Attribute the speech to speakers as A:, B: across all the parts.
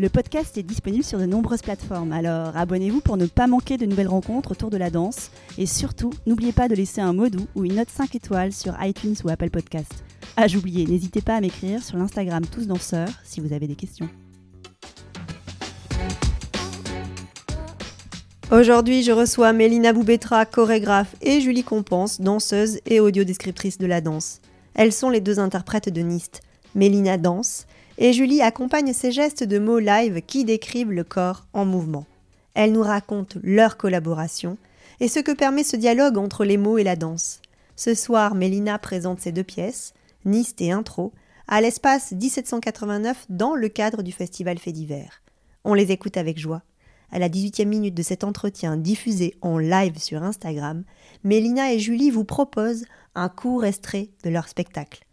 A: Le podcast est disponible sur de nombreuses plateformes, alors abonnez-vous pour ne pas manquer de nouvelles rencontres autour de la danse. Et surtout, n'oubliez pas de laisser un mot doux ou une note 5 étoiles sur iTunes ou Apple Podcast. Ah, j'oubliais, n'hésitez pas à m'écrire sur l'Instagram Tous Danseurs si vous avez des questions.
B: Aujourd'hui, je reçois Mélina Boubetra, chorégraphe, et Julie Compense, danseuse et audiodescriptrice de la danse. Elles sont les deux interprètes de NIST. Mélina danse et Julie accompagne ces gestes de mots live qui décrivent le corps en mouvement. Elle nous raconte leur collaboration et ce que permet ce dialogue entre les mots et la danse. Ce soir, Mélina présente ses deux pièces, Nist et Intro, à l'espace 1789 dans le cadre du festival Fait d'hiver. On les écoute avec joie. À la 18e minute de cet entretien diffusé en live sur Instagram, Mélina et Julie vous proposent un court extrait de leur spectacle.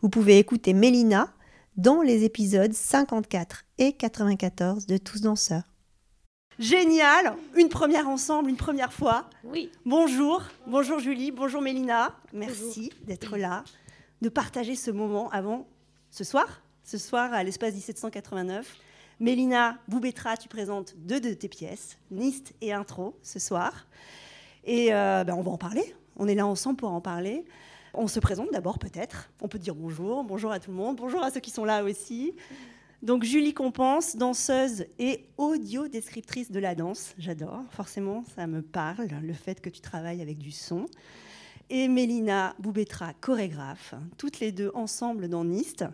B: Vous pouvez écouter Mélina dans les épisodes 54 et 94 de Tous danseurs. Génial, une première ensemble, une première fois.
C: Oui.
B: Bonjour, bonjour Julie, bonjour Mélina. Merci d'être là, de partager ce moment avant ce soir, ce soir à l'espace 1789. Mélina Boubetra, tu présentes deux de tes pièces, Nist et Intro, ce soir. Et euh, ben, on va en parler. On est là ensemble pour en parler. On se présente d'abord peut-être. On peut dire bonjour, bonjour à tout le monde, bonjour à ceux qui sont là aussi. Donc Julie Compense, danseuse et audio-descriptrice de la danse. J'adore, forcément, ça me parle, le fait que tu travailles avec du son. Et Mélina Boubetra, chorégraphe, toutes les deux ensemble dans NIST.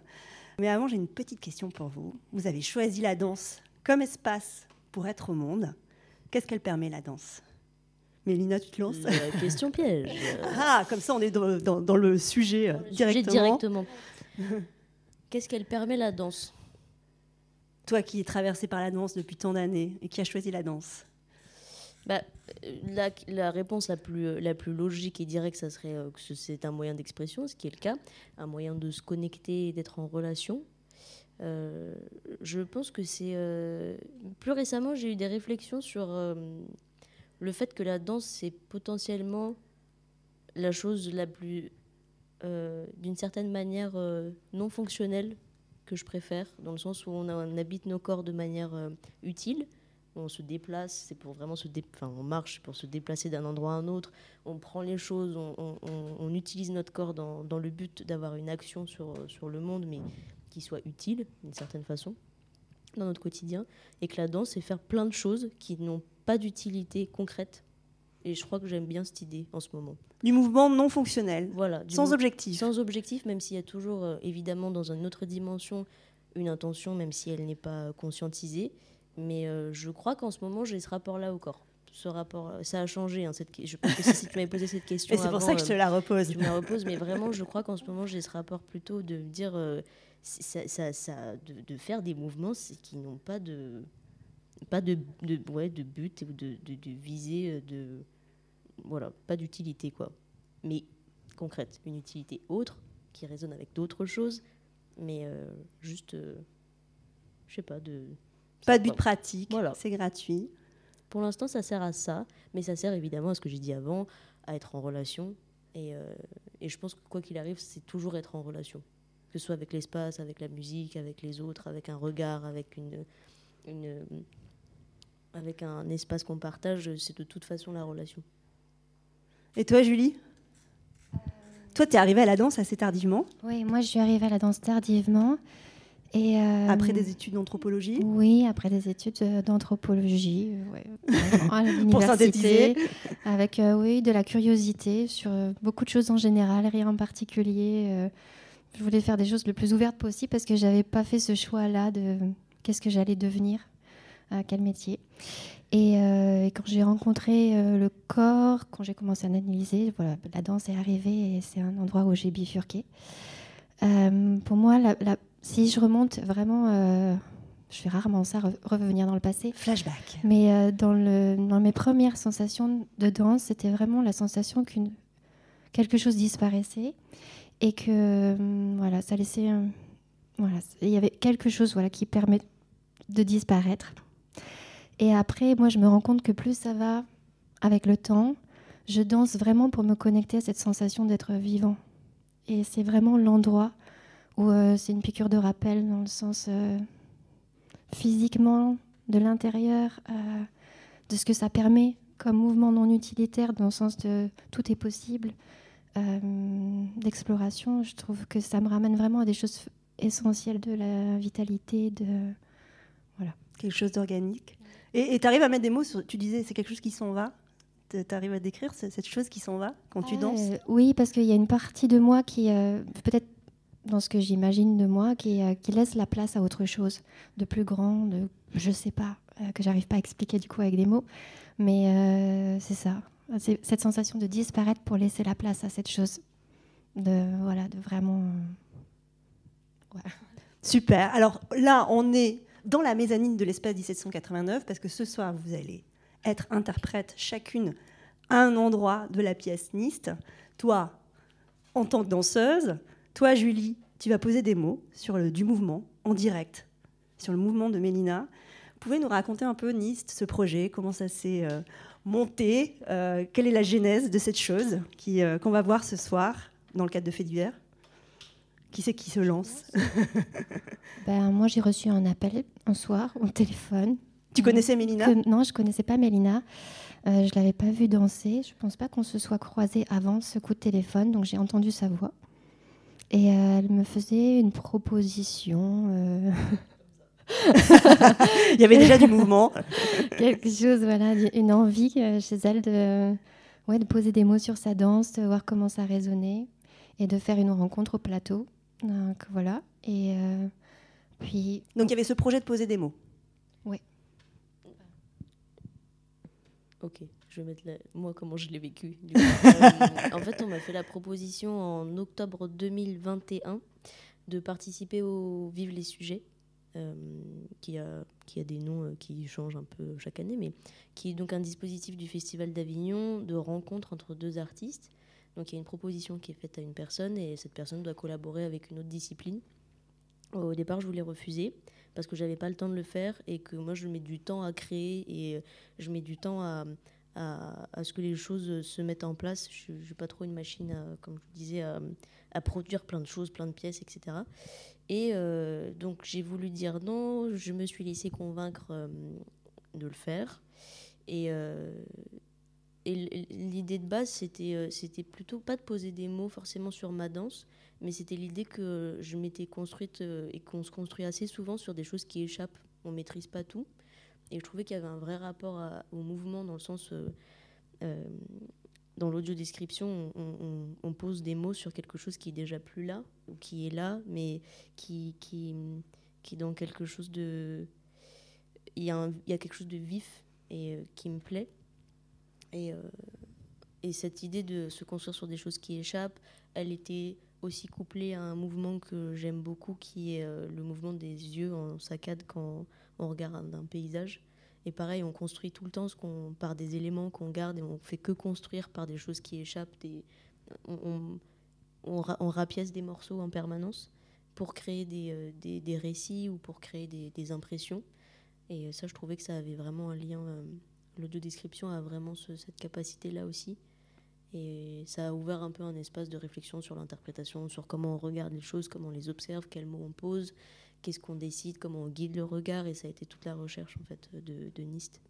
B: Mais avant, j'ai une petite question pour vous. Vous avez choisi la danse comme espace pour être au monde. Qu'est-ce qu'elle permet, la danse? Mélina, tu te lances
C: La question piège.
B: ah, comme ça, on est dans, le sujet euh, directement.
C: directement. Qu'est-ce qu'elle permet la danse?
B: Toi qui es traversée par la danse depuis tant d'années et qui as choisi la danse
C: bah, la, la, réponse la plus, la plus logique et directe, ça serait euh, que c'est un moyen d'expression, ce qui est le cas, un moyen de se connecter et d'être en relation. Euh, je pense que c'est... plus récemment, j'ai eu des réflexions sur le fait que la danse, c'est potentiellement la chose la plus, euh, d'une certaine manière, euh, non fonctionnelle que je préfère, dans le sens où on, habite nos corps de manière euh, utile. On se déplace, c'est pour vraiment se enfin, on marche pour se déplacer d'un endroit à un autre. On prend les choses, on, utilise notre corps dans, dans le but d'avoir une action sur, sur le monde, mais qui soit utile d'une certaine façon dans notre quotidien. Et que la danse, c'est faire plein de choses qui n'ont pas d'utilité concrète. Et je crois que j'aime bien cette idée en ce moment.
B: Du mouvement non fonctionnel.
C: Voilà.
B: Sans objectif.
C: Sans objectif, même s'il y a toujours, euh, évidemment, dans une autre dimension, une intention, même si elle n'est pas conscientisée. Mais euh, je crois qu'en ce moment, j'ai ce rapport-là au corps. Ce rapport, ça a changé. Hein, cette, je pense que si tu m'avais posé cette question.
B: c'est pour ça que je te la repose.
C: Je me la repose, mais vraiment, je crois qu'en ce moment, j'ai ce rapport plutôt de dire, euh, ça, ça, ça, de, de, faire des mouvements qui n'ont pas de, pas de, de, ouais, de but ou de, de, de visée, euh, de, voilà, pas d'utilité, quoi. Mais concrète, une utilité autre qui résonne avec d'autres choses, mais euh, juste, euh, je sais pas, de.
B: Pas de but pratique, voilà. c'est gratuit.
C: Pour l'instant, ça sert à ça, mais ça sert évidemment à ce que j'ai dit avant, à être en relation. Et, et je pense que quoi qu'il arrive, c'est toujours être en relation. Que ce soit avec l'espace, avec la musique, avec les autres, avec un regard, avec une, une, avec un espace qu'on partage, c'est de toute façon la relation.
B: Et toi, Julie? Toi, tu es arrivée à la danse assez tardivement.
D: Oui, moi, je suis arrivée à la danse tardivement. Et
B: euh, après des études d'anthropologie?
D: Oui, après des études euh, d'anthropologie, euh, ouais, à l'université, avec oui de la curiosité sur beaucoup de choses en général, rien en particulier. je voulais faire des choses le plus ouvertes possible parce que j'avais pas fait ce choix-là de qu'est-ce que j'allais devenir à quel métier. Euh, et, quand j'ai rencontré euh, le corps, quand j'ai commencé à analyser, voilà, la danse est arrivée et c'est un endroit où j'ai bifurqué. Euh, pour moi, si je remonte vraiment, je fais rarement ça, revenir dans le passé.
B: Flashback.
D: Mais dans, le, dans mes premières sensations de danse, c'était vraiment la sensation qu'une quelque chose disparaissait et que voilà, ça laissait, voilà, il y avait quelque chose voilà qui permet de disparaître. Et après, moi, je me rends compte que plus ça va avec le temps, je danse vraiment pour me connecter à cette sensation d'être vivant. Et c'est vraiment l'endroit où euh, c'est une piqûre de rappel dans le sens euh, physiquement, de l'intérieur, euh, de ce que ça permet comme mouvement non utilitaire, dans le sens de tout est possible, d'exploration. Je trouve que ça me ramène vraiment à des choses essentielles de la vitalité, de
B: voilà. Quelque chose d'organique. Et tu arrives à mettre des mots sur. Tu disais, c'est quelque chose qui s'en va tu arrives à décrire cette chose qui s'en va quand tu danses?
D: Oui, parce qu'il y a une partie de moi qui, euh, peut-être dans ce que j'imagine de moi, qui, euh, qui, laisse la place à autre chose, de plus grand, de je sais pas, euh, que j'arrive pas à expliquer du coup avec des mots. Mais c'est ça, c'est cette sensation de disparaître pour laisser la place à cette chose, de voilà, de vraiment.
B: Super. Alors là, on est dans la mezzanine de l'espace 1789 parce que ce soir, vous allez être interprète chacune à un endroit de la pièce Nist. Toi, en tant que danseuse, toi, Julie, tu vas poser des mots sur le, du mouvement en direct, sur le mouvement de Mélina. Vous pouvez nous raconter un peu Nist, ce projet, comment ça s'est euh, monté, euh, quelle est la genèse de cette chose euh, qu'on va voir ce soir dans le cadre de Fait d'hiver qui c'est qui se lance
D: ben, Moi, j'ai reçu un appel un soir au téléphone
B: tu connaissais Mélina?
D: Non, je connaissais pas Mélina. Euh, je l'avais pas vue danser. Je pense pas qu'on se soit croisés avant ce coup de téléphone, donc j'ai entendu sa voix. Et euh, elle me faisait une proposition. Euh.
B: Il y avait déjà du mouvement.
D: Quelque chose, voilà, une envie chez elle de, ouais, de poser des mots sur sa danse, de voir comment ça résonnait et de faire une rencontre au plateau. Donc voilà. Et puis.
B: Donc il y avait ce projet de poser des mots.
D: Oui.
C: Ok, je vais mettre moi comment je l'ai vécu. Euh, en fait, on m'a fait la proposition en octobre 2021 de participer au Vive les sujets, euh, qui, a, qui a des noms euh, qui changent un peu chaque année, mais qui est donc un dispositif du Festival d'Avignon de rencontre entre deux artistes. Donc il y a une proposition qui est faite à une personne et cette personne doit collaborer avec une autre discipline. Au départ, je voulais refuser parce que j'avais pas le temps de le faire et que moi je mets du temps à créer et euh, je mets du temps à, à, ce que les choses se mettent en place. Je n'ai pas trop une machine, comme je vous disais, à, produire plein de choses, plein de pièces, etc. Et euh, donc j'ai voulu dire non, je me suis laissé convaincre euh, de le faire. Et, et l'idée de base, c'était, c'était plutôt pas de poser des mots forcément sur ma danse, mais c'était l'idée que je m'étais construite euh, et qu'on se construit assez souvent sur des choses qui échappent. On maîtrise pas tout. Et je trouvais qu'il y avait un vrai rapport au mouvement dans le sens. Euh, euh, dans l'audio description, on, pose des mots sur quelque chose qui est déjà plus là, ou qui est là, mais qui, qui, qui est dans quelque chose de. Il y, a il y a quelque chose de vif et qui me plaît. Et, et cette idée de se construire sur des choses qui échappent, elle était aussi couplé à un mouvement que j'aime beaucoup qui est euh, le mouvement des yeux en saccade quand on regarde un paysage. Et pareil, on construit tout le temps par des éléments qu'on garde et on fait que construire par des choses qui échappent. On, on, on, rapièce des morceaux en permanence pour créer des, euh, des, des récits ou pour créer des, des, impressions. Et ça, je trouvais que ça avait vraiment un lien. Euh, L'audio-description a vraiment cette capacité-là aussi. Et ça a ouvert un peu un espace de réflexion sur l'interprétation, sur comment on regarde les choses, comment on les observe, quels mots on pose, qu'est-ce qu'on décide, comment on guide le regard. Et ça a été toute la recherche en fait de, de NIST.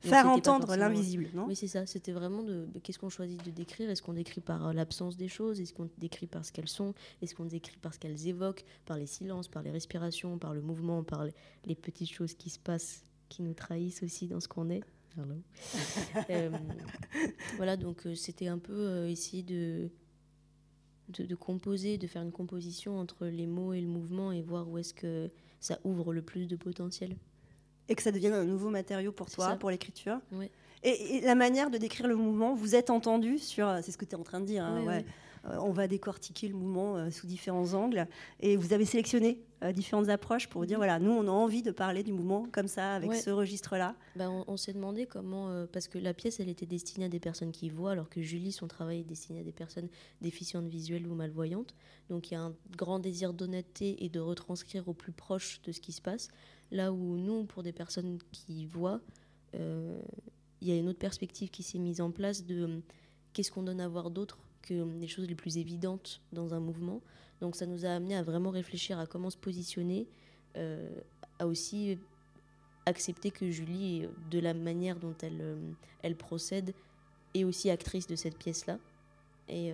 B: Faire entendre l'invisible, non?
C: Oui, c'est ça. C'était vraiment de qu'est-ce qu'on choisit de décrire. Est-ce qu'on décrit par euh, l'absence des choses Est-ce qu'on décrit par ce qu'elles sont Est-ce qu'on décrit par ce qu'elles évoquent Par les silences, par les respirations, par le mouvement, par les petites choses qui se passent, qui nous trahissent aussi dans ce qu'on est euh, voilà, donc euh, c'était un peu euh, essayer de, de, composer, de faire une composition entre les mots et le mouvement et voir où est-ce que ça ouvre le plus de potentiel.
B: Et que ça devienne un nouveau matériau pour toi, pour l'écriture. Et, la manière de décrire le mouvement, vous êtes entendu sur. C'est ce que tu es en train de dire. Hein, ouais. On va décortiquer le mouvement sous différents angles. Et vous avez sélectionné différentes approches pour dire, mhm. voilà, nous, on a envie de parler du mouvement comme ça, avec ce registre-là.
C: Bah, on, s'est demandé comment, parce que la pièce, elle était destinée à des personnes qui voient, alors que Julie, son travail est destiné à des personnes déficientes visuelles ou malvoyantes. Donc il y a un grand désir d'honnêteté et de retranscrire au plus proche de ce qui se passe. Là où nous, pour des personnes qui voient, euh, il y a une autre perspective qui s'est mise en place de euh, qu'est-ce qu'on donne à voir d'autre que les choses les plus évidentes dans un mouvement. Donc ça nous a amené à vraiment réfléchir à comment se positionner, euh, à aussi accepter que Julie, de la manière dont elle, elle procède, est aussi actrice de cette pièce-là. Et,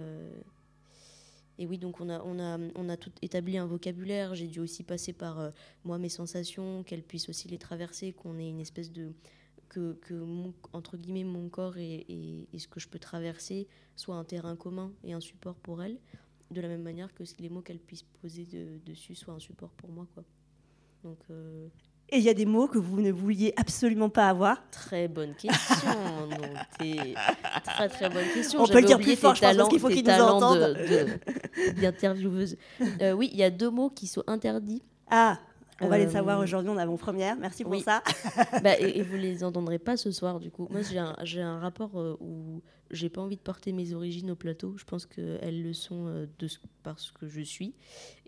C: et oui, donc on a, on a, on a tout établi un vocabulaire. J'ai dû aussi passer par euh, moi mes sensations, qu'elle puisse aussi les traverser, qu'on ait une espèce de que, que mon, entre guillemets mon corps et, et, ce que je peux traverser soit un terrain commun et un support pour elle, de la même manière que les mots qu'elle puisse poser dessus soient un support pour moi, quoi. Donc euh,
B: et il y a des mots que vous ne vouliez absolument pas avoir?
C: Très bonne question. très très bonne question.
B: On peut le dire plus fort, je pense, qu'il faut qu'ils nous entendent.
C: D'intervieweuse. Euh, oui, il y a deux mots qui sont interdits.
B: Ah, on va les savoir euh, aujourd'hui en avant-première. Merci pour ça.
C: bah, et, vous vous les entendrez pas ce soir, du coup. Moi, j'ai un, un, rapport euh, où j'ai pas envie de porter mes origines au plateau. Je pense qu'elles le sont de, parce que je suis.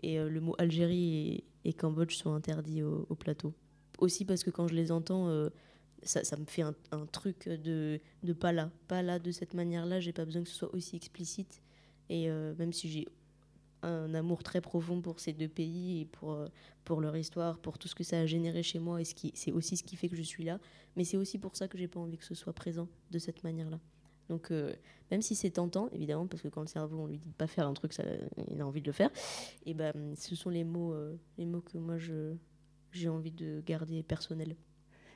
C: Et le mot Algérie et, Cambodge sont interdits au plateau aussi parce que quand je les entends, euh, ça, ça, me fait un, truc de, de, pas là. Pas là de cette manière-là, j'ai pas besoin que ce soit aussi explicite. Et euh, même si j'ai un amour très profond pour ces deux pays et pour, euh, pour leur histoire, pour tout ce que ça a généré chez moi, et c'est aussi ce qui fait que je suis là. Mais c'est aussi pour ça que j'ai pas envie que ce soit présent de cette manière-là. Donc, même si c'est tentant, évidemment, parce que quand le cerveau, on lui dit de pas faire un truc, ça, il a envie de le faire, et ben, ce sont les mots, les mots que moi j'ai envie de garder personnel.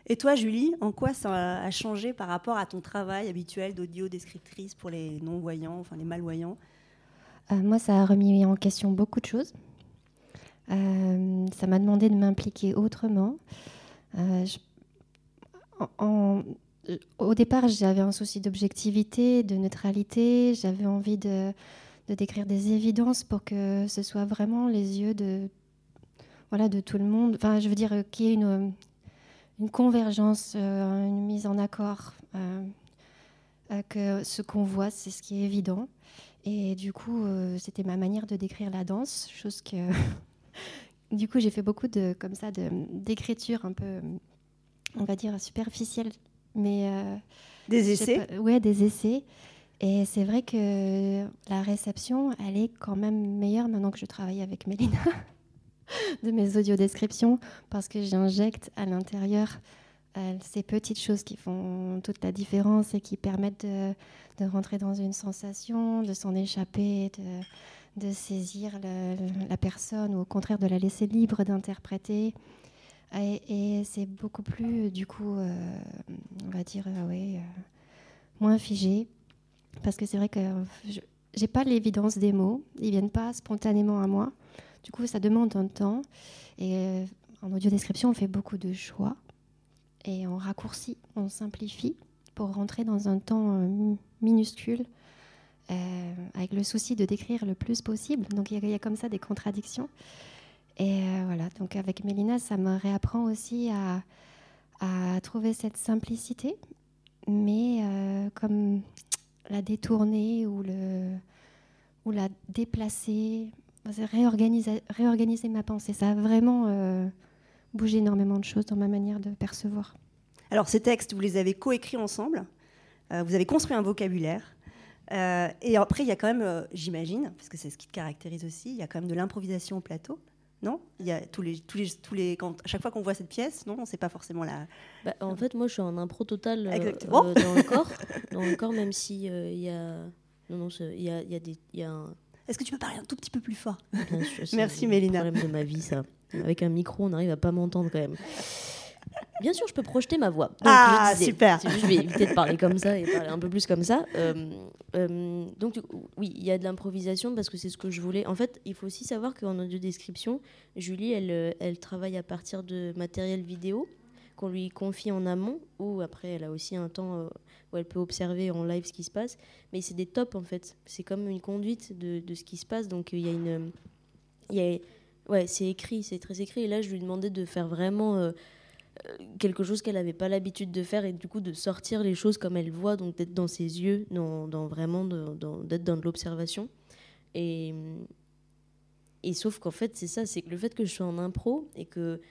B: Et toi, Julie, en quoi ça a changé par rapport à ton travail habituel d'audio-descriptrice pour les non-voyants, enfin les malvoyants?
D: Euh, Moi, ça a remis en question beaucoup de choses. Euh, ça m'a demandé de m'impliquer autrement. Euh, au départ, j'avais un souci d'objectivité, de neutralité. J'avais envie de, décrire des évidences pour que ce soit vraiment les yeux de voilà, de tout le monde. Enfin, je veux dire qu'il y ait une, une convergence, une mise en accord, que ce qu'on voit, c'est ce qui est évident. Et du coup, c'était ma manière de décrire la danse, chose que. du coup, j'ai fait beaucoup de, comme ça, d'écriture un peu, on va dire, superficielle. Mais.
B: des essais
D: Ouais, des essais. Et c'est vrai que la réception, elle est quand même meilleure maintenant que je travaille avec Mélina. de mes audiodescriptions parce que j'injecte à l'intérieur euh, ces petites choses qui font toute la différence et qui permettent de, rentrer dans une sensation, de s'en échapper, de, saisir la personne ou au contraire de la laisser libre d'interpréter. Et, c'est beaucoup plus, du coup, euh, on va dire, euh, moins figé. Parce que c'est vrai que je n'ai pas l'évidence des mots, ils viennent pas spontanément à moi. Du coup, ça demande un temps. Et euh, en audio description, on fait beaucoup de choix. Et on raccourcit, on simplifie pour rentrer dans un temps euh, minuscule, euh, avec le souci de décrire le plus possible. Donc il y, a comme ça des contradictions. Et voilà, donc avec Mélina, ça me réapprend aussi à, trouver cette simplicité, mais comme la détourner ou, la déplacer, réorganiser, réorganiser ma pensée. Ça a vraiment euh, bougé énormément de choses dans ma manière de percevoir.
B: Alors ces textes, vous les avez coécrits ensemble, euh, vous avez construit un vocabulaire. Euh, et après, il y a quand même, j'imagine, parce que c'est ce qui te caractérise aussi, il y a quand même de l'improvisation au plateau. Non? Il y a tous les, tous les, tous les, quand, à chaque fois qu'on voit cette pièce, non, c'est pas forcément la.
C: Bah, en fait, moi, je suis en impro total dans le corps, dans le corps, même si il y a, non, non, il y a, y a des, y a un,
B: est-ce que tu peux parler un tout petit peu plus fort?
C: Merci Mélina. C'est le problème de ma vie, ça. Avec un micro, on arrive à pas m'entendre quand même. Bien sûr, je peux projeter ma voix.
B: ah, super.
C: je vais éviter de parler comme ça et parler un peu plus comme ça. Euh, euh, donc, oui, il y a de l'improvisation parce que c'est ce que je voulais. En fait, il faut aussi savoir qu'en audio description, Julie, elle, euh, elle travaille à partir de matériel vidéo qu'on lui confie en amont, ou après elle a aussi un temps où elle peut observer en live ce qui se passe. Mais c'est des tops en fait. C'est comme une conduite de, de, ce qui se passe. Donc il y a une. Il y a, ouais, c'est écrit, c'est très écrit. Et là, je lui demandais de faire vraiment. Euh, quelque chose qu'elle n'avait pas l'habitude de faire et du coup de sortir les choses comme elle voit, donc d'être dans ses yeux, dans, dans vraiment d'être dans de l'observation. Et, sauf qu'en fait, c'est ça, c'est que le fait que je sois en impro et que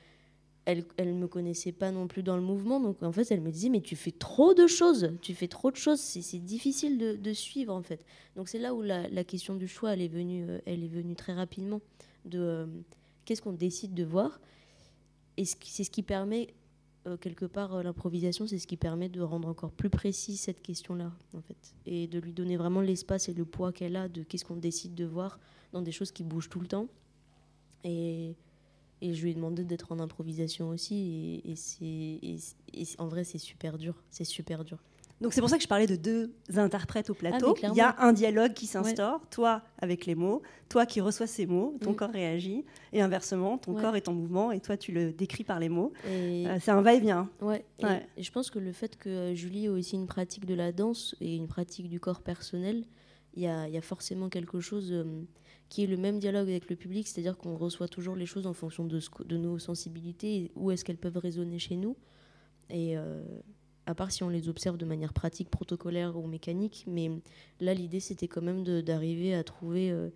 C: elle, elle me connaissait pas non plus dans le mouvement, donc en fait, elle me disait mais tu fais trop de choses, tu fais trop de choses, c'est difficile de, de, suivre en fait. Donc c'est là où la, la, question du choix, elle est venue, euh, elle est venue très rapidement de euh, qu'est-ce qu'on décide de voir. Et c'est ce qui permet euh, quelque part l'improvisation, c'est ce qui permet de rendre encore plus précis cette question-là en fait, et de lui donner vraiment l'espace et le poids qu'elle a de qu'est-ce qu'on décide de voir dans des choses qui bougent tout le temps. Et et je lui ai demandé d'être en improvisation aussi. Et, c'est, en vrai, c'est super dur. C'est super dur.
B: Donc c'est pour ça que je parlais de deux interprètes au plateau. Ah, Il y a un dialogue qui s'instaure, toi avec les mots, toi qui reçois ces mots, ton corps réagit, et inversement, ton corps est en mouvement et toi tu le décris par les mots. Euh, c'est un va-et-vient.
C: Ouais. Et, je pense que le fait que euh, Julie ait aussi une pratique de la danse et une pratique du corps personnel, il y, y a, forcément quelque chose. Euh, qui est le même dialogue avec le public, c'est-à-dire qu'on reçoit toujours les choses en fonction de, de nos sensibilités, où est-ce qu'elles peuvent résonner chez nous. Et euh, à part si on les observe de manière pratique, protocolaire ou mécanique, mais là l'idée c'était quand même d'arriver à trouver euh,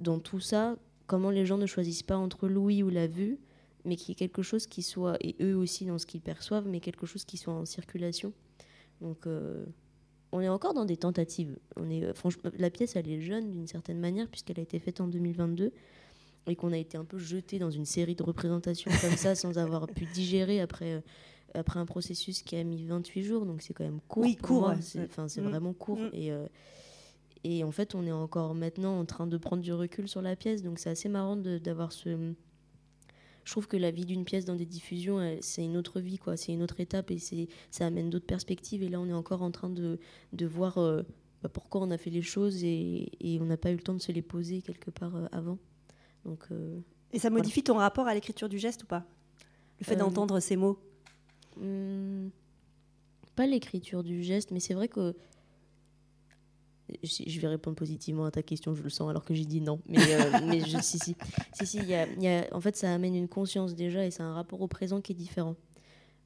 C: dans tout ça comment les gens ne choisissent pas entre l'ouïe ou la vue, mais qu'il y ait quelque chose qui soit, et eux aussi dans ce qu'ils perçoivent, mais quelque chose qui soit en circulation. Donc euh, on est encore dans des tentatives. On est, euh, franchement, la pièce, elle est jeune d'une certaine manière, puisqu'elle a été faite en 2022 et qu'on a été un peu jeté dans une série de représentations comme ça sans avoir pu digérer après, après un processus qui a mis 28 jours. Donc c'est quand même court.
B: Oui, court.
C: C'est mm. vraiment court. Mm. Et, euh, et en fait, on est encore maintenant en train de prendre du recul sur la pièce. Donc c'est assez marrant d'avoir ce je trouve que la vie d'une pièce dans des diffusions, c'est une autre vie, quoi. C'est une autre étape et ça amène d'autres perspectives. Et là, on est encore en train de, de voir euh, bah, pourquoi on a fait les choses et, et on n'a pas eu le temps de se les poser quelque part euh, avant. Donc,
B: et ça modifie ton rapport à l'écriture du geste ou pas? Le fait d'entendre ces mots?
C: Hmm, Pas l'écriture du geste, mais c'est vrai que je vais répondre positivement à ta question, je le sens, alors que j'ai dit non. Mais, euh, mais je, si, si. si, si y a, y a, en fait, ça amène une conscience déjà et c'est un rapport au présent qui est différent.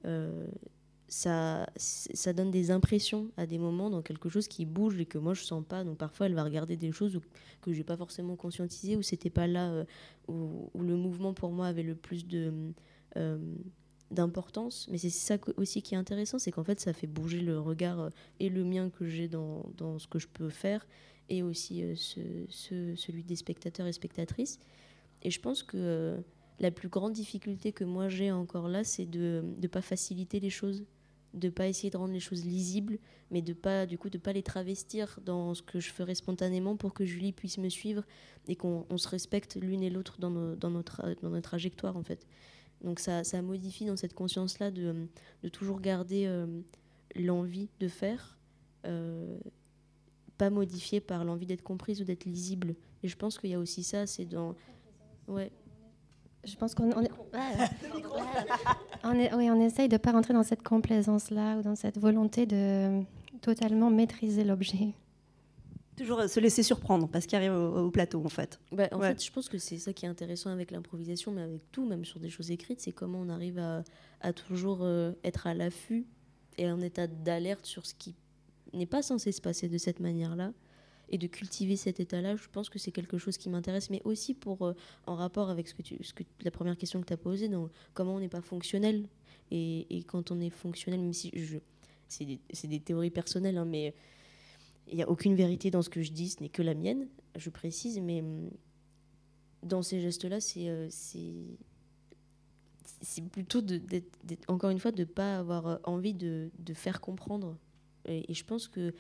C: Euh, ça, ça donne des impressions à des moments dans quelque chose qui bouge et que moi je sens pas. Donc parfois elle va regarder des choses que j'ai pas forcément conscientisé ou c'était pas là euh, où, où, le mouvement pour moi avait le plus de d'importance, mais c'est ça aussi qui est intéressant, c'est qu'en fait ça fait bouger le regard euh, et le mien que j'ai dans, dans, ce que je peux faire, et aussi euh, ce, celui des spectateurs et spectatrices. Et je pense que euh, la plus grande difficulté que moi j'ai encore là, c'est de ne pas faciliter les choses, de pas essayer de rendre les choses lisibles, mais de pas du coup de pas les travestir dans ce que je ferais spontanément pour que Julie puisse me suivre et qu'on se respecte l'une et l'autre dans, dans, notre, dans notre trajectoire en fait. Donc ça, modifie dans cette conscience-là de, toujours garder euh, l'envie de faire, euh, pas modifiée par l'envie d'être comprise ou d'être lisible. Et je pense qu'il y a aussi ça, c'est dans... Ouais.
D: Je pense qu'on oui, on essaye de ne pas rentrer dans cette complaisance-là ou dans cette volonté de totalement maîtriser l'objet.
B: Toujours euh, se laisser surprendre parce qu'il arrive au, plateau en fait.
C: Bah, en fait, je pense que c'est ça qui est intéressant avec l'improvisation, mais avec tout, même sur des choses écrites, c'est comment on arrive à, à toujours euh, être à l'affût et en état d'alerte sur ce qui n'est pas censé se passer de cette manière-là et de cultiver cet état-là, je pense que c'est quelque chose qui m'intéresse, mais aussi pour euh, en rapport avec ce que tu, ce que, la première question que tu as posée, donc comment on n'est pas fonctionnel et, et, quand on est fonctionnel, même si je, c'est des, des, théories personnelles, hein, mais il n'y a aucune vérité dans ce que je dis, ce n'est que la mienne, je précise, mais hum, dans ces gestes-là, c'est euh, plutôt, encore une fois, de ne pas avoir euh, envie de, faire comprendre. Et, je pense que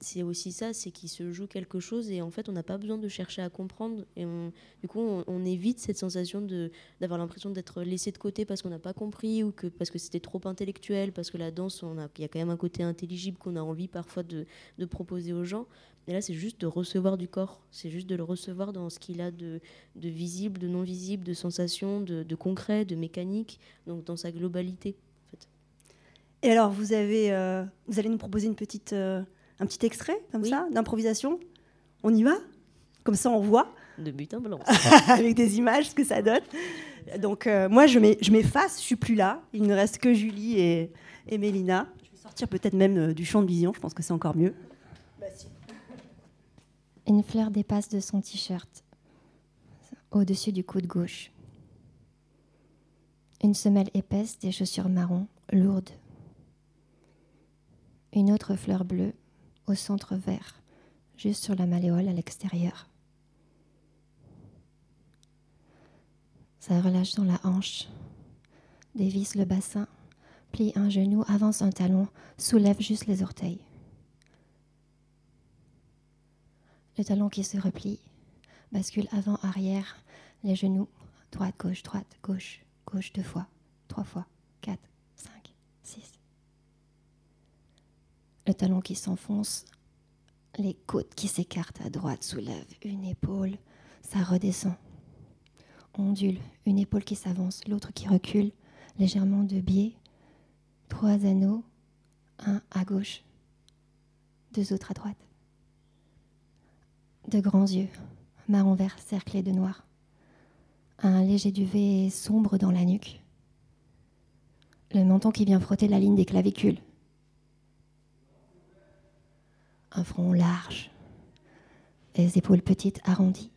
C: c'est aussi ça, c'est qu'il se joue quelque chose et en fait on n'a pas besoin de chercher à comprendre et du coup on, évite cette sensation d'avoir l'impression d'être laissé de côté parce qu'on n'a pas compris ou que parce que c'était trop intellectuel, parce que la danse, il y a quand même un côté intelligible qu'on a envie parfois de, de, proposer aux gens Et là, c'est juste de recevoir du corps. C'est juste de le recevoir dans ce qu'il a de, de, visible, de non visible, de sensation, de, de, concret, de mécanique, donc dans sa globalité.
B: Et alors, vous, avez, euh, vous allez nous proposer une petite, euh, un petit extrait, comme ça, d'improvisation On y va? Comme ça, on voit.
C: De but en blanc.
B: Avec des images, ce que ça donne. Donc, euh, moi, je m'efface, je suis plus là. Il ne reste que Julie et, et Mélina. Je vais sortir peut-être même du champ de vision, je pense que c'est encore mieux.
D: Une fleur dépasse de son t-shirt au-dessus du coude gauche. Une semelle épaisse, des chaussures marron, lourdes. Une autre fleur bleue au centre vert, juste sur la malléole à l'extérieur. Ça relâche dans la hanche, dévisse le bassin, plie un genou, avance un talon, soulève juste les orteils. le talon qui se replie, bascule avant-arrière, les genoux, droite, gauche, droite, gauche, gauche deux fois, trois fois, quatre, cinq, six. Le talon qui s'enfonce, les côtes qui s'écartent à droite soulèvent une épaule, ça redescend. Ondule, une épaule qui s'avance, l'autre qui recule, légèrement de biais. Trois anneaux, un à gauche, deux autres à droite de grands yeux, marron vert cerclés de noir, un léger duvet sombre dans la nuque, le menton qui vient frotter la ligne des clavicules, un front large, les épaules petites arrondies,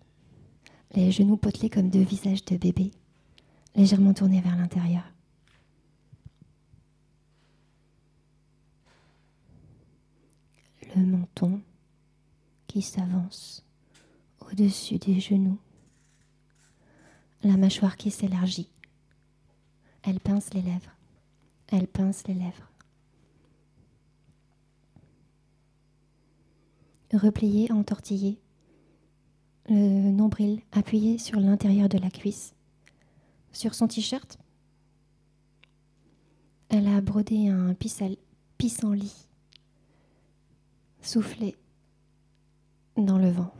D: les genoux potelés comme deux visages de bébé, légèrement tournés vers l'intérieur. Le menton qui s'avance au-dessus des genoux. La mâchoire qui s'élargit. Elle pince les lèvres. Elle pince les lèvres. Replié, entortillé. Le nombril appuyé sur l'intérieur de la cuisse. Sur son t-shirt, elle a brodé un pissenlit soufflé dans le vent.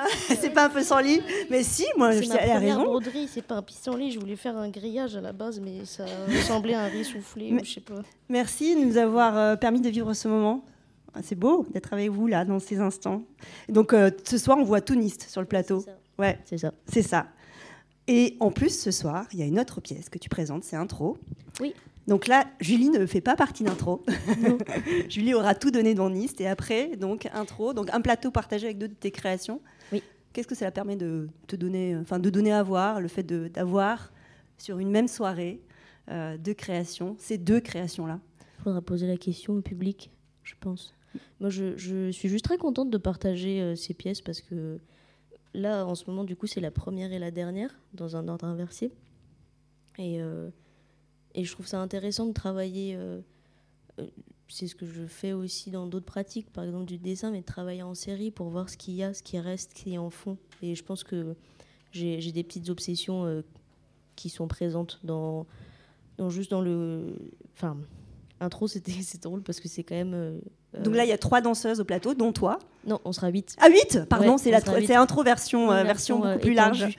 B: c'est pas un peu sans lit Mais si, moi,
C: je elle a raison. broderie, c'est pas un pissenlit. Je voulais faire un grillage à la base, mais ça ressemblait à un riz soufflé, je sais pas.
B: Merci de nous avoir euh, permis de vivre ce moment. Ah, c'est beau d'être avec vous là, dans ces instants. Donc, euh, ce soir, on voit tout sur le plateau. Ouais,
C: c'est ça.
B: C'est ça. Et en plus, ce soir, il y a une autre pièce que tu présentes, c'est Intro.
C: Oui.
B: Donc là, Julie ne fait pas partie d'intro. Julie aura tout donné dans Nist et après, donc intro, donc un plateau partagé avec deux de tes créations. Qu'est-ce que cela permet de te donner, enfin de donner à voir, le fait d'avoir sur une même soirée euh, deux créations, ces deux créations-là?
C: Il faudra poser la question au public, je pense. Moi, je, suis juste très contente de partager euh, ces pièces parce que là, en ce moment, du coup, c'est la première et la dernière, dans un ordre inversé. Et, euh, et je trouve ça intéressant de travailler. Euh, euh, c'est ce que je fais aussi dans d'autres pratiques, par exemple du dessin, mais de travailler en série pour voir ce qu'il y a, ce qui reste, ce qui est en fond. Et je pense que j'ai des petites obsessions qui sont présentes dans, dans juste dans le. Enfin, intro, c'était drôle parce que c'est quand même
B: euh, Donc là, il y a trois danseuses au plateau, dont toi.
C: Non, on sera huit.
B: Ah, huit? Pardon, c'est intro version, euh, version, beaucoup plus large.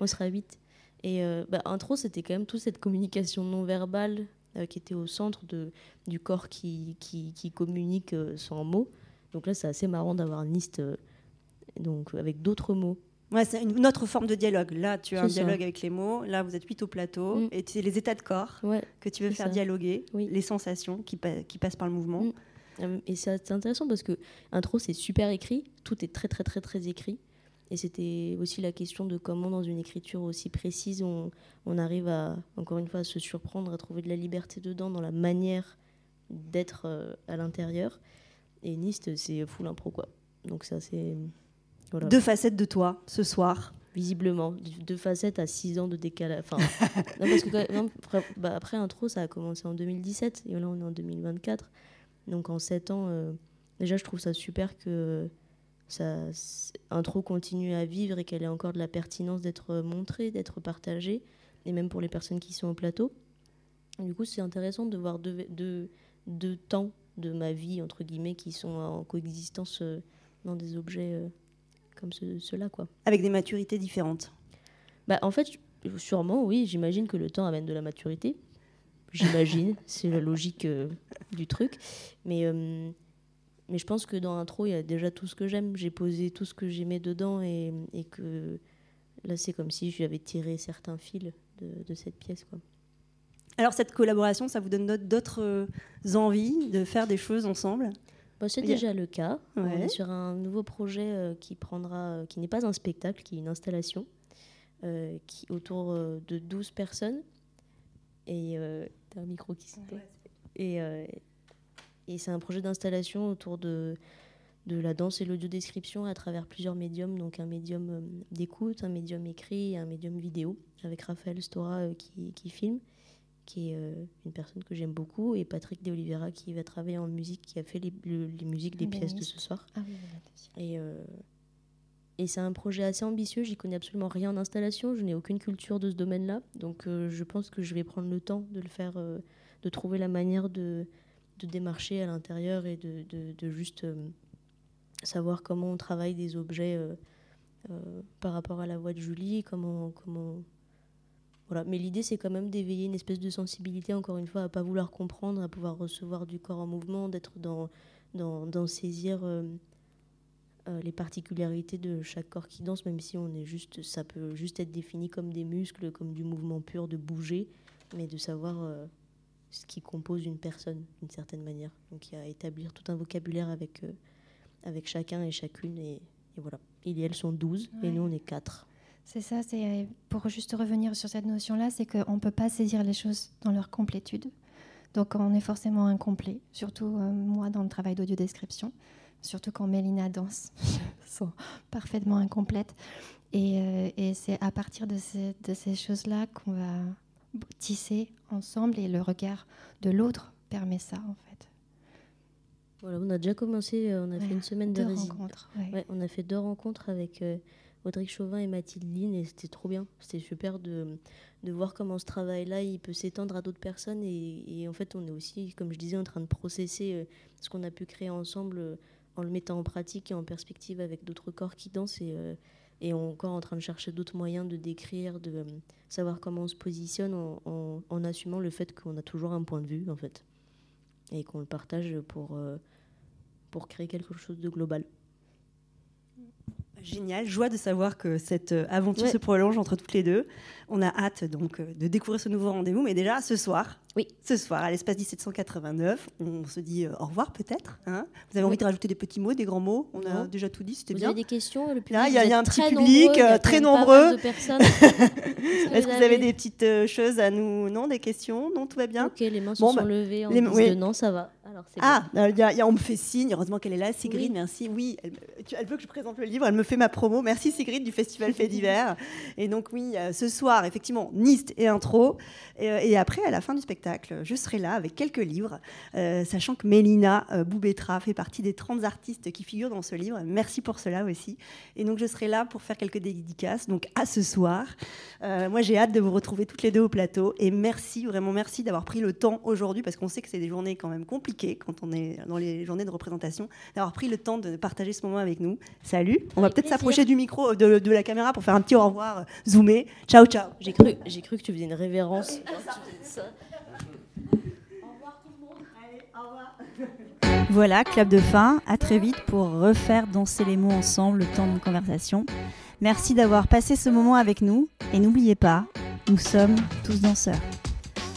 C: On sera huit. Et euh, bah, intro, c'était quand même toute cette communication non verbale qui était au centre de, du corps qui, qui, qui communique sans mots. Donc là, c'est assez marrant d'avoir une liste donc, avec d'autres mots.
B: Ouais, c'est une autre forme de dialogue. Là, tu as un dialogue avec les mots. Là, vous êtes huit au plateau. Mm. Et c'est les états de corps que tu veux faire dialoguer, les sensations qui, qui, passent par le mouvement. Mm.
C: Euh, et c'est intéressant parce que intro, c'est super écrit, tout est très très très très écrit. Et c'était aussi la question de comment, dans une écriture aussi précise, on, on, arrive à, encore une fois, à se surprendre, à trouver de la liberté dedans, dans la manière d'être euh, à l'intérieur. Et Nist, c'est full impro, quoi. Donc ça, c'est...
B: Deux facettes de toi, ce soir
C: visiblement. Deux facettes à six ans de décalage. Enfin, parce que bah, après, intro, ça a commencé en 2017 et là, on est en 2024. Donc en 7 ans, euh, déjà je trouve ça super que ça intro continue à vivre et qu'elle ait encore de la pertinence d'être montrée, d'être partagée. et même pour les personnes qui sont au plateau. du coup, c'est intéressant de voir deux, deux, temps de ma vie, entre guillemets, qui sont en coexistence euh, dans des objets euh, comme ceux-là. quoi.
B: Avec des maturités différentes
C: bah, En fait, sûrement, oui, j'imagine que le temps amène de la maturité. J'imagine, c'est la logique euh, du truc. Mais, mais je pense que dans l'intro, il y a déjà tout ce que j'aime. J'ai posé tout ce que j'aimais dedans et, et que là, c'est comme si j'avais tiré certains fils de, de cette pièce. quoi.
B: Alors cette collaboration, ça vous donne d'autres euh, envies de faire des choses ensemble?
C: Bah, C'est déjà le cas. On est sur un nouveau projet euh, qui prendra, euh, qui n'est pas un spectacle, qui est une installation, qui autour de 12 personnes. Et as un micro qui se Et, et c'est un projet d'installation autour de de la danse et l'audio-description à travers plusieurs médiums, donc un médium d'écoute, un médium écrit et un médium vidéo, avec Raphaël Stora qui, qui filme qui est euh, une personne que j'aime beaucoup, et Patrick De Oliveira qui va travailler en musique, qui a fait les, les musiques des pièces de ce soir. Ah et, euh, et c'est un projet assez ambitieux, j'y connais absolument rien en installation, je n'ai aucune culture de ce domaine-là, donc euh, je pense que je vais prendre le temps de le faire, de trouver la manière de, de démarcher à l'intérieur et de, de, juste savoir comment on travaille des objets par rapport à la voix de Julie, comment, comment mais l'idée, c'est quand même d'éveiller une espèce de sensibilité, encore une fois, à pas vouloir comprendre, à pouvoir recevoir du corps en mouvement, d'être dans, dans, saisir euh, euh, les particularités de chaque corps qui danse, même si on est juste, ça peut juste être défini comme des muscles, comme du mouvement pur, de bouger, mais de savoir euh, ce qui compose une personne d'une certaine manière. Donc il y a à établir tout un vocabulaire avec, avec chacun et chacune, et, voilà. Il et elles sont 12, et nous on est 4.
D: C'est ça, c'est euh, pour juste revenir sur cette notion-là, c'est qu'on ne peut pas saisir les choses dans leur complétude. Donc on est forcément incomplet, surtout euh, moi dans le travail d'audio-description, surtout quand Mélina danse, sont parfaitement incomplètes. Et, euh, et c'est à partir de ces, de ces choses-là qu'on va tisser ensemble et le regard de l'autre permet ça en fait.
C: Voilà, on a déjà commencé, on a fait une semaine de rencontres. Ouais. on a fait deux rencontres avec Audrey Chauvin et Mathilde Line et c'était trop bien. C'était super de, de, voir comment ce travail-là il peut s'étendre à d'autres personnes et, en fait on est aussi, comme je disais, en train de processer euh, ce qu'on a pu créer ensemble euh, en le mettant en pratique et en perspective avec d'autres corps qui dansent et, euh, et encore en train de chercher d'autres moyens de décrire, de savoir comment on se positionne en, assumant le fait qu'on a toujours un point de vue en fait et qu'on le partage pour, pour créer quelque chose de global.
B: Génial, joie de savoir que cette euh, aventure se prolonge entre toutes les deux. On a hâte donc euh, de découvrir ce nouveau rendez-vous, mais déjà ce soir,
C: oui.
B: ce soir à l'espace 1789, on se dit euh, au revoir peut-être. Hein. Vous avez envie de rajouter des petits mots, des grands mots? On a déjà tout dit, c'était bien.
C: Vous avez des questions?
B: Le Là, il y, a un petit public très nombreux. Est-ce que vous avez des petites choses à nous Non, des questions? Non, tout va bien?
C: Ok, les mains se sont bah, levées en les... non, ça va. Alors,
B: ah, on me fait signe. Heureusement qu'elle est là, Sigrid. Merci. Oui, elle, elle veut que je présente le livre. Elle me fait ma promo. Merci Sigrid du Festival Fait d'hiver. Et donc oui, euh, ce soir, effectivement, Nist et intro. Euh, et, après, à la fin du spectacle, je serai là avec quelques livres, euh, sachant que Mélina Boubetra fait partie des 30 artistes qui figurent dans ce livre. Merci pour cela aussi. Et donc je serai là pour faire quelques dédicaces. Donc à ce soir. moi, j'ai hâte de vous retrouver toutes les deux au plateau. Et merci, vraiment merci d'avoir pris le temps aujourd'hui, parce qu'on sait que c'est des journées quand même compliquées quand on est dans les journées de représentation, d'avoir pris le temps de partager ce moment avec nous. Salut. On va peut-être s'approcher du micro, de, de, la caméra pour faire un petit au revoir euh, zoomé. Ciao, ciao.
C: J'ai cru, j'ai cru que tu faisais une révérence.
B: Voilà, clap de fin. À très vite pour refaire danser les mots ensemble le temps d'une conversation. Merci d'avoir passé ce moment avec nous et n'oubliez pas, nous sommes tous danseurs.